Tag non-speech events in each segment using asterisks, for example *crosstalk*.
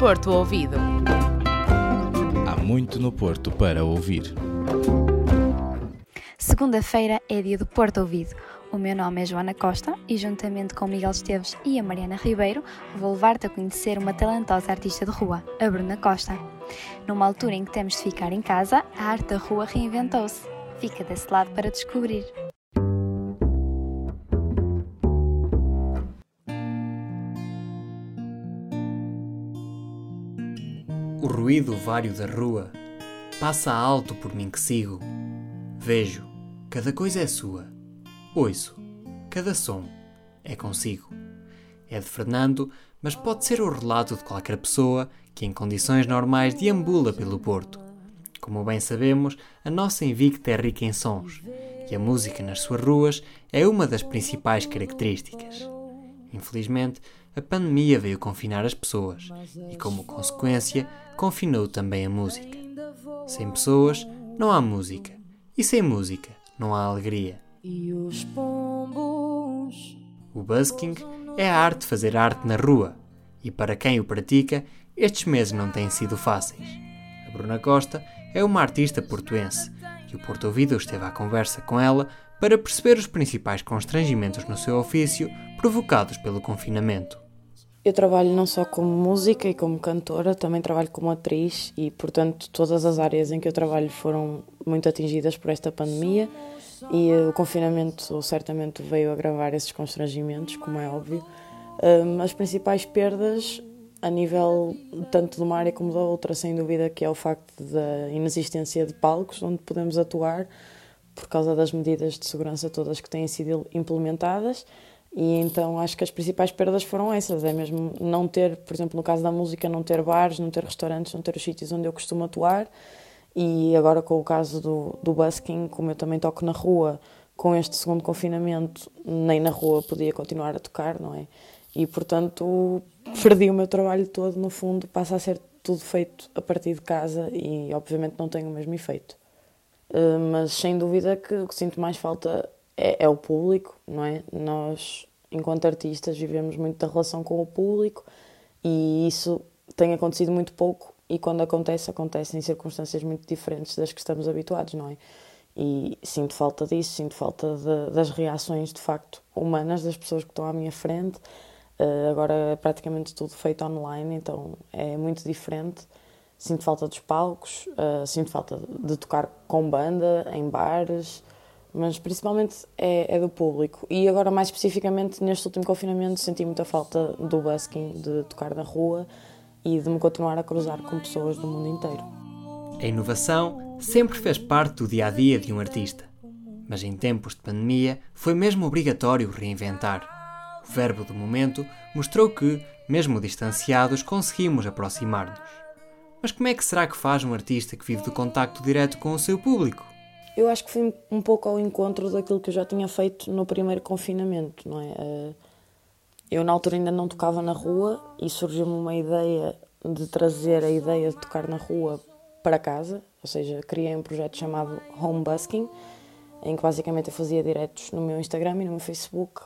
Porto Ouvido. Há muito no Porto para ouvir. Segunda-feira é dia do Porto Ouvido. O meu nome é Joana Costa e, juntamente com Miguel Esteves e a Mariana Ribeiro, vou levar-te a conhecer uma talentosa artista de rua, a Bruna Costa. Numa altura em que temos de ficar em casa, a arte da rua reinventou-se. Fica desse lado para descobrir. Ruído vário da rua passa alto por mim que sigo. Vejo, cada coisa é sua. Ouço, cada som é consigo. É de Fernando, mas pode ser o relato de qualquer pessoa que, em condições normais, deambula pelo Porto. Como bem sabemos, a nossa Invicta é rica em sons e a música nas suas ruas é uma das principais características. Infelizmente, a pandemia veio confinar as pessoas e, como consequência, confinou também a música. Sem pessoas, não há música, e sem música, não há alegria. O busking é a arte de fazer arte na rua, e para quem o pratica, estes meses não têm sido fáceis. A Bruna Costa é uma artista portuense e o Porto Ouvido esteve à conversa com ela para perceber os principais constrangimentos no seu ofício provocados pelo confinamento. Eu trabalho não só como música e como cantora, também trabalho como atriz e, portanto, todas as áreas em que eu trabalho foram muito atingidas por esta pandemia e o confinamento certamente veio agravar esses constrangimentos, como é óbvio. As principais perdas, a nível tanto de uma área como da outra, sem dúvida, que é o facto da inexistência de palcos onde podemos atuar por causa das medidas de segurança todas que têm sido implementadas e então acho que as principais perdas foram essas, é mesmo não ter, por exemplo, no caso da música, não ter bares, não ter restaurantes, não ter os sítios onde eu costumo atuar. E agora com o caso do, do busking, como eu também toco na rua, com este segundo confinamento, nem na rua podia continuar a tocar, não é? E portanto perdi o meu trabalho todo, no fundo, passa a ser tudo feito a partir de casa e obviamente não tem o mesmo efeito. Uh, mas sem dúvida que o que sinto mais falta é, é, o público, não é? Nós, enquanto artistas, vivemos muito da relação com o público e isso tem acontecido muito pouco e quando acontece, acontece em circunstâncias muito diferentes das que estamos habituados, não é? E sinto falta disso, sinto falta de, das reações de facto humanas das pessoas que estão à minha frente. Uh, agora é praticamente tudo feito online, então é muito diferente. Sinto falta dos palcos, uh, sinto falta de tocar com banda, em bares, mas principalmente é, é, do público. E agora, mais especificamente, neste último confinamento, senti muita falta do busking, de tocar na rua e de me continuar a cruzar com pessoas do mundo inteiro. A inovação sempre fez parte do dia a dia de um artista, mas em tempos de pandemia foi mesmo obrigatório reinventar. O verbo do momento mostrou que, mesmo distanciados, conseguimos aproximar-nos. Mas como é que será que faz um artista que vive do contacto direto com o seu público? Eu acho que fui um pouco ao encontro daquilo que eu já tinha feito no primeiro confinamento, não é? Eh, eu na altura ainda não tocava na rua e surgiu-me uma ideia de trazer a ideia de tocar na rua para casa, ou seja, criei um projeto chamado Home Busking, em que basicamente eu fazia diretos no meu Instagram e no meu Facebook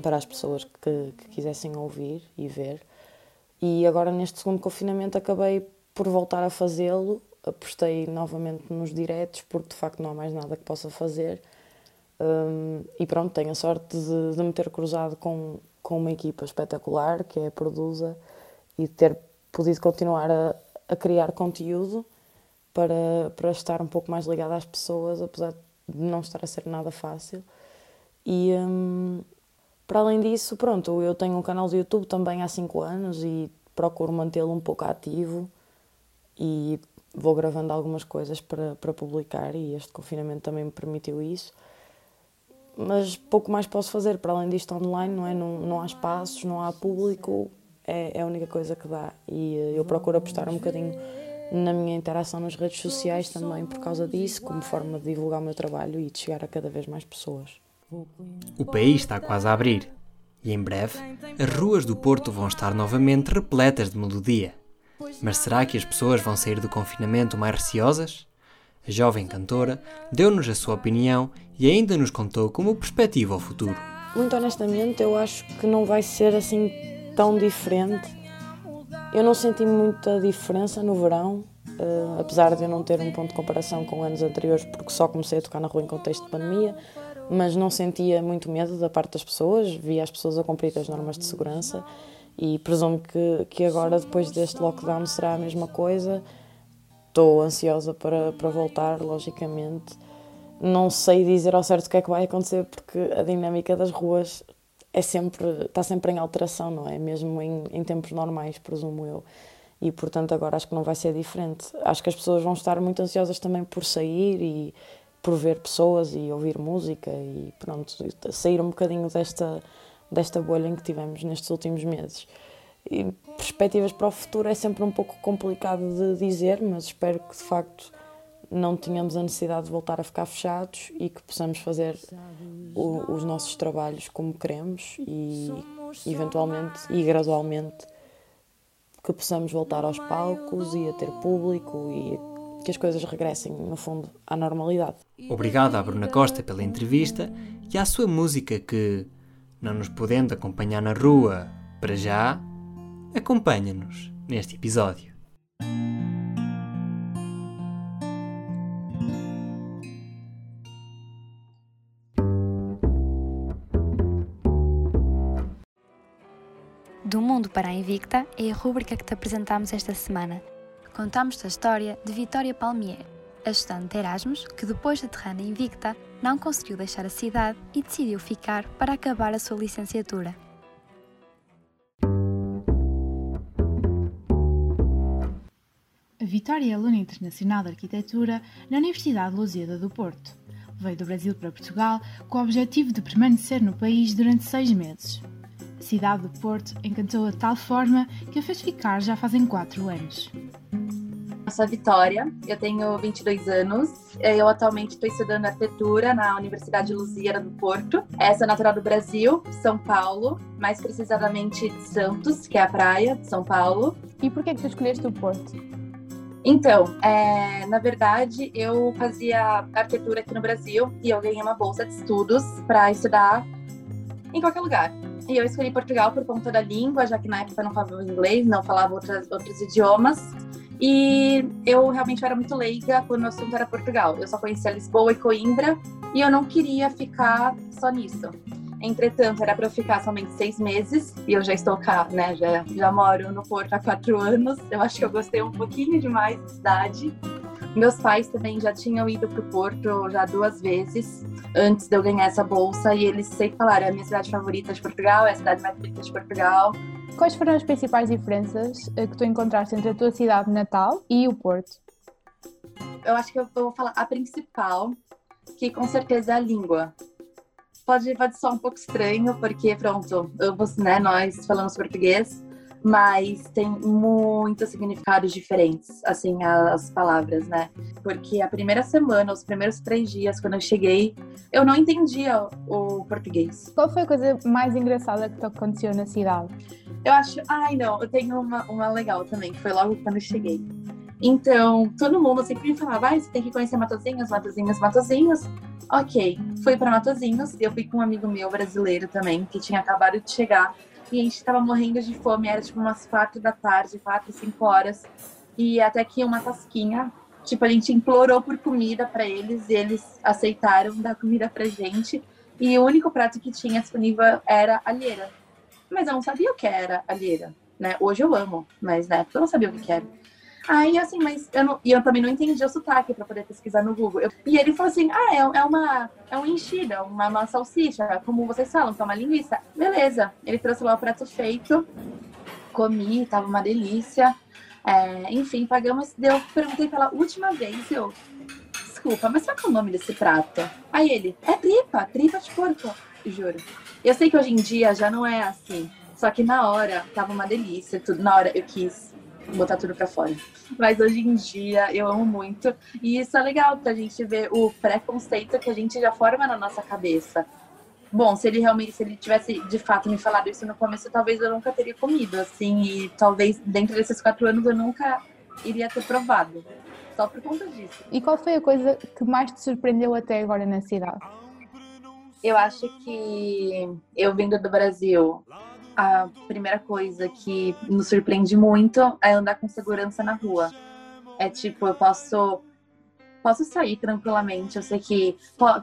para as pessoas que, que quisessem ouvir e ver. E agora neste segundo confinamento acabei por voltar a fazê-lo apostei novamente nos diretos porque de facto não há mais nada que possa fazer. Um, e pronto, tenho a sorte de, de me ter cruzado com, com uma equipa espetacular que é a Produza e ter podido continuar a, a criar conteúdo para, para estar um pouco mais ligada às pessoas, apesar de não estar a ser nada fácil. E um, para além disso, pronto, eu tenho um canal de YouTube também há 5 anos e procuro mantê-lo um pouco ativo e vou gravando algumas coisas para, para publicar e este confinamento também me permitiu isso. Mas pouco mais posso fazer para além disto online, não é? Não, não há espaços, não há público, é, é a única coisa que dá. E eh, eu procuro apostar um bocadinho na minha interação nas redes sociais também por causa disso, como forma de divulgar o meu trabalho e de chegar a cada vez mais pessoas. O país está quase a abrir e em breve as ruas do Porto vão estar novamente repletas de melodia. Mas será que as pessoas vão sair do confinamento mais receosas? A jovem cantora deu-nos a sua opinião e ainda nos contou como perspectiva ao futuro. Muito honestamente, eu acho que não vai ser assim tão diferente Eu não senti muita diferença no verão, uh, apesar de eu não ter um ponto de comparação com anos anteriores, porque só comecei a tocar na rua em contexto de pandemia, mas não sentia muito medo da parte das pessoas, via as pessoas a cumprir as normas de segurança e presumo que, que agora, depois deste lockdown, será a mesma coisa. Estou ansiosa para, para voltar, logicamente. Não sei dizer ao certo o que é que vai acontecer, porque a dinâmica das ruas é sempre, está sempre em alteração, não é? Mesmo em, em tempos normais, presumo eu. E, portanto, agora acho que não vai ser diferente. Acho que as pessoas vão estar muito ansiosas também por sair e por ver pessoas e ouvir música e, pronto, sair um bocadinho desta, desta bolha em que tivemos nestes últimos meses. E perspectivas para o futuro é sempre um pouco complicado de dizer, mas espero que, de facto, não tenhamos a necessidade de voltar a ficar fechados e que possamos fazer o, os nossos trabalhos como queremos e eventualmente e gradualmente que possamos voltar aos palcos e a ter público e que as coisas regressem, no fundo, à normalidade. Obrigado à Bruna Costa pela entrevista e à sua música que, não nos podendo acompanhar na rua para já, acompanha-nos neste episódio. Do Mundo para a Invicta é a rúbrica que te apresentamos esta semana. Contamos a história de Vitória Palmier, a estudante Erasmus que, depois de aterrar na Invicta, não conseguiu deixar a cidade e decidiu ficar para acabar a sua licenciatura. A Vitória é aluna internacional de arquitetura na Universidade de Lusíada do Porto. Veio do Brasil para Portugal com o objetivo de permanecer no país durante seis meses. Cidade do Porto encantou-a de tal forma que a fez ficar já fazem 4 anos. Eu sou a Vitória, eu tenho 22 anos. Eu atualmente estou estudando arquitetura na Universidade de Luzia do Porto. Essa é natural do Brasil, São Paulo, mais precisamente de Santos, que é a praia de São Paulo. E por que, que tu escolheste o Porto? Então, é, na verdade, eu fazia arquitetura aqui no Brasil e eu ganhei uma bolsa de estudos para estudar em qualquer lugar. E eu escolhi Portugal por conta da língua, já que na época eu não falava inglês, não falava outras, outros idiomas. E eu realmente era muito leiga quando o assunto era Portugal. Eu só conhecia Lisboa e Coimbra e eu não queria ficar só nisso. Entretanto, era para eu ficar somente seis meses e eu já estou cá, né? Já, já moro no Porto há quatro anos. Eu acho que eu gostei um pouquinho demais da cidade. Meus pais também já tinham ido para o Porto já duas vezes antes de eu ganhar essa bolsa e eles sempre falaram: é a minha cidade favorita de Portugal, é a cidade mais bonita de Portugal. Quais foram as principais diferenças eh, que tu encontraste entre a tua cidade natal e o Porto? Eu acho que eu vou falar a principal, que com certeza é a língua. Pode, pode soar um pouco estranho, porque, pronto, ambos, né, nós falamos português, mas tem muitos significados diferentes, assim, as palavras, né? Porque a primeira semana, os primeiros três dias, quando eu cheguei, eu não entendia o português. Qual foi a coisa mais engraçada que te aconteceu na cidade? Eu acho, ai não, eu tenho uma, uma legal também, que foi logo quando eu cheguei. Então, todo mundo sempre me falava, ah, você tem que conhecer Matozinhos, Matozinhos, Matozinhos. Ok, fui para Matozinhos, eu fui com um amigo meu brasileiro também, que tinha acabado de chegar e a gente tava morrendo de fome, era tipo umas quatro da tarde, quatro, cinco horas. E até que uma tasquinha, tipo, a gente implorou por comida para eles e eles aceitaram dar comida pra gente. E o único prato que tinha disponível era alheira. Mas eu não sabia o que era alheira, né? Hoje eu amo, mas na época eu não sabia o que era. Aí, assim, mas eu não, e eu também não entendi o sotaque para poder pesquisar no Google. Eu, e ele falou assim: ah, é, é uma é um enchida, uma, uma salsicha, como vocês falam, que é uma linguiça. Beleza. Ele trouxe lá o prato feito, comi, tava uma delícia. É, enfim, pagamos. Eu perguntei pela última vez, eu. Desculpa, mas qual é o nome desse prato? Aí ele, é tripa, tripa de porco, juro. Eu sei que hoje em dia já não é assim. Só que na hora tava uma delícia, tudo. Na hora eu quis botar tudo para fora. Mas hoje em dia eu amo muito. E isso é legal pra gente ver o preconceito que a gente já forma na nossa cabeça. Bom, se ele realmente, se ele tivesse de fato me falado isso no começo, talvez eu nunca teria comido, assim, e talvez dentro desses quatro anos eu nunca iria ter provado. Só por conta disso. E qual foi a coisa que mais te surpreendeu até agora na cidade? Eu acho que eu vindo do Brasil a primeira coisa que nos surpreende muito é andar com segurança na rua. É tipo, eu posso posso sair tranquilamente. Eu sei que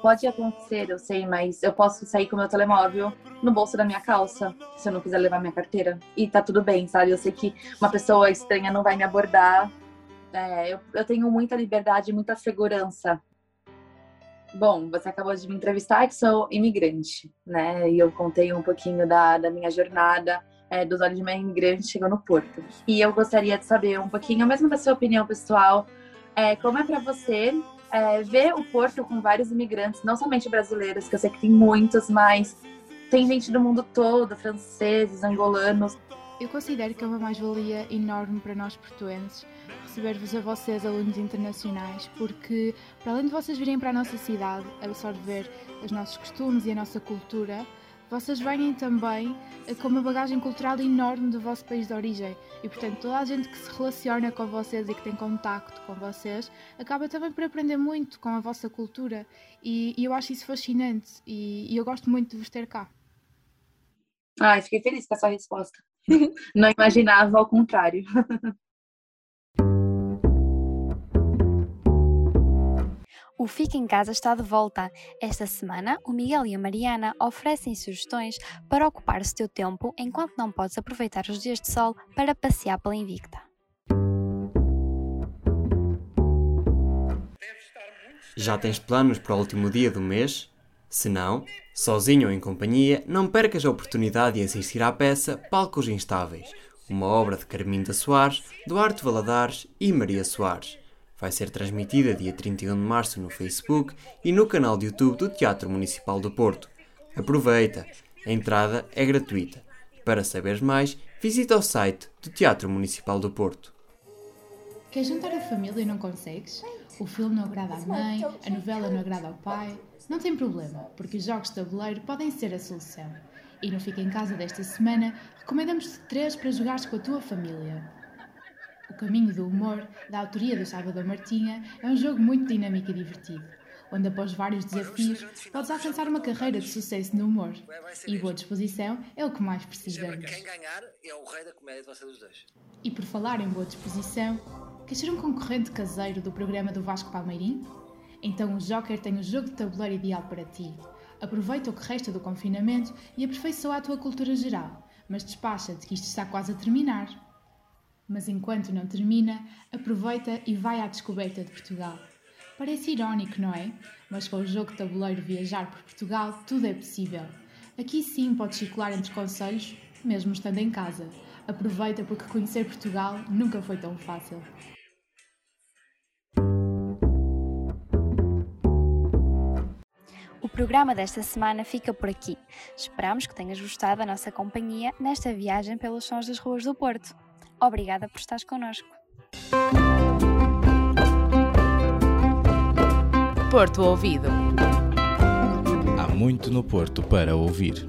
pode acontecer, eu sei, mas eu posso sair com meu telemóvel no bolso da minha calça, se eu não quiser levar minha carteira. E tá tudo bem, sabe? Eu sei que uma pessoa estranha não vai me abordar. É, eu, eu tenho muita liberdade, muita segurança. Bom, você acabou de me entrevistar, que sou imigrante, né? E eu contei um pouquinho da, da minha jornada é, dos olhos de uma imigrante chegando no Porto. E eu gostaria de saber um pouquinho, mesmo da sua opinião pessoal, é, como é para você é, ver o Porto com vários imigrantes, não somente brasileiros, que eu sei que tem muitos, mas tem gente do mundo todo, franceses, angolanos. Eu considero que é uma mais-valia enorme para nós portuenses receber-vos a vocês, alunos internacionais, porque para além de vocês virem para a nossa cidade absorver os nossos costumes e a nossa cultura, vocês vêm também com uma bagagem cultural enorme do vosso país de origem e, portanto, toda a gente que se relaciona com vocês e que tem contacto com vocês acaba também por aprender muito com a vossa cultura e, e eu acho isso fascinante e, e, eu gosto muito de vos ter cá. Ai, fiquei feliz com essa resposta. *laughs* Não imaginava ao contrário. *laughs* O Fica em Casa está de volta. Esta semana, o Miguel e a Mariana oferecem sugestões para ocupar o teu tempo enquanto não podes aproveitar os dias de sol para passear pela Invicta. Já tens planos para o último dia do mês? Se não, sozinho ou em companhia, não percas a oportunidade de assistir à peça Palcos Instáveis, uma obra de Carminda Soares, Duarte Valadares e Maria Soares vai ser transmitida dia 31 de março no Facebook e no canal de YouTube do Teatro Municipal do Porto. Aproveita! A entrada é gratuita. Para saberes mais, visita o site do Teatro Municipal do Porto. Quer juntar a família e não consegues? O filme não agrada à mãe, a novela não agrada ao pai? Não tem problema, porque os jogos de tabuleiro podem ser a solução. E no Fica em Casa desta semana, recomendamos-te três para jogares com a tua família. O Caminho do Humor, da autoria do Salvador Martinha, é um jogo muito dinâmico e divertido, onde após vários desafios podes alcançar uma carreira de sucesso no humor. E boa disposição é o que mais precisamos. Quem ganhar é o rei da comédia de vocês dois. E por falar em boa disposição, quer ser um concorrente caseiro do programa do Vasco Palmeirim? Então o Joker tem o jogo de tabuleiro ideal para ti. Aproveita o que resta do confinamento e aperfeiçoa a tua cultura geral, mas despacha-te que isto está quase a terminar. Mas enquanto não termina, aproveita e vai à descoberta de Portugal. Parece irónico, não é? Mas com o jogo de tabuleiro Viajar por Portugal, tudo é possível. Aqui sim podes circular entre conselhos, mesmo estando em casa. Aproveita porque conhecer Portugal nunca foi tão fácil. O programa desta semana fica por aqui. Esperamos que tenhas gostado da nossa companhia nesta viagem pelos sons das ruas do Porto. Obrigada por estares connosco. Porto Ouvido. Há muito no Porto para ouvir.